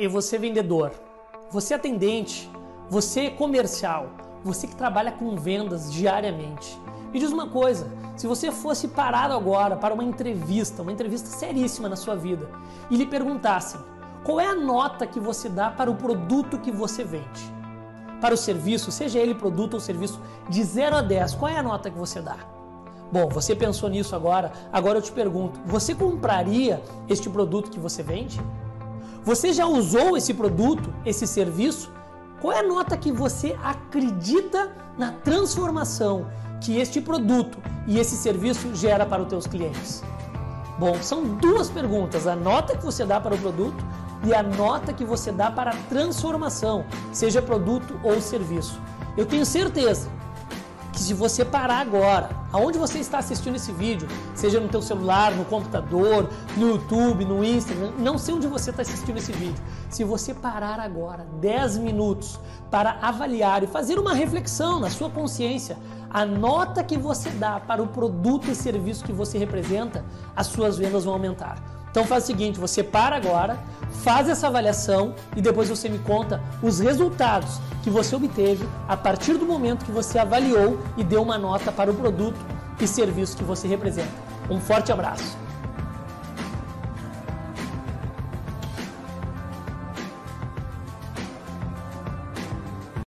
E você vendedor, você atendente, você comercial, você que trabalha com vendas diariamente. Me diz uma coisa, se você fosse parado agora para uma entrevista, uma entrevista seríssima na sua vida, e lhe perguntassem qual é a nota que você dá para o produto que você vende? Para o serviço, seja ele produto ou serviço, de 0 a 10, qual é a nota que você dá? Bom, você pensou nisso agora, agora eu te pergunto: você compraria este produto que você vende? Você já usou esse produto, esse serviço? Qual é a nota que você acredita na transformação que este produto e esse serviço gera para os teus clientes? Bom, são duas perguntas: a nota que você dá para o produto e a nota que você dá para a transformação, seja produto ou serviço. Eu tenho certeza que se você parar agora, aonde você está assistindo esse vídeo, seja no teu celular, no computador, no YouTube, no Instagram, não sei onde você está assistindo esse vídeo. Se você parar agora 10 minutos para avaliar e fazer uma reflexão na sua consciência, a nota que você dá para o produto e serviço que você representa, as suas vendas vão aumentar. Então faz o seguinte, você para agora, faz essa avaliação e depois você me conta os resultados que você obteve a partir do momento que você avaliou e deu uma nota para o produto e serviço que você representa. Um forte abraço.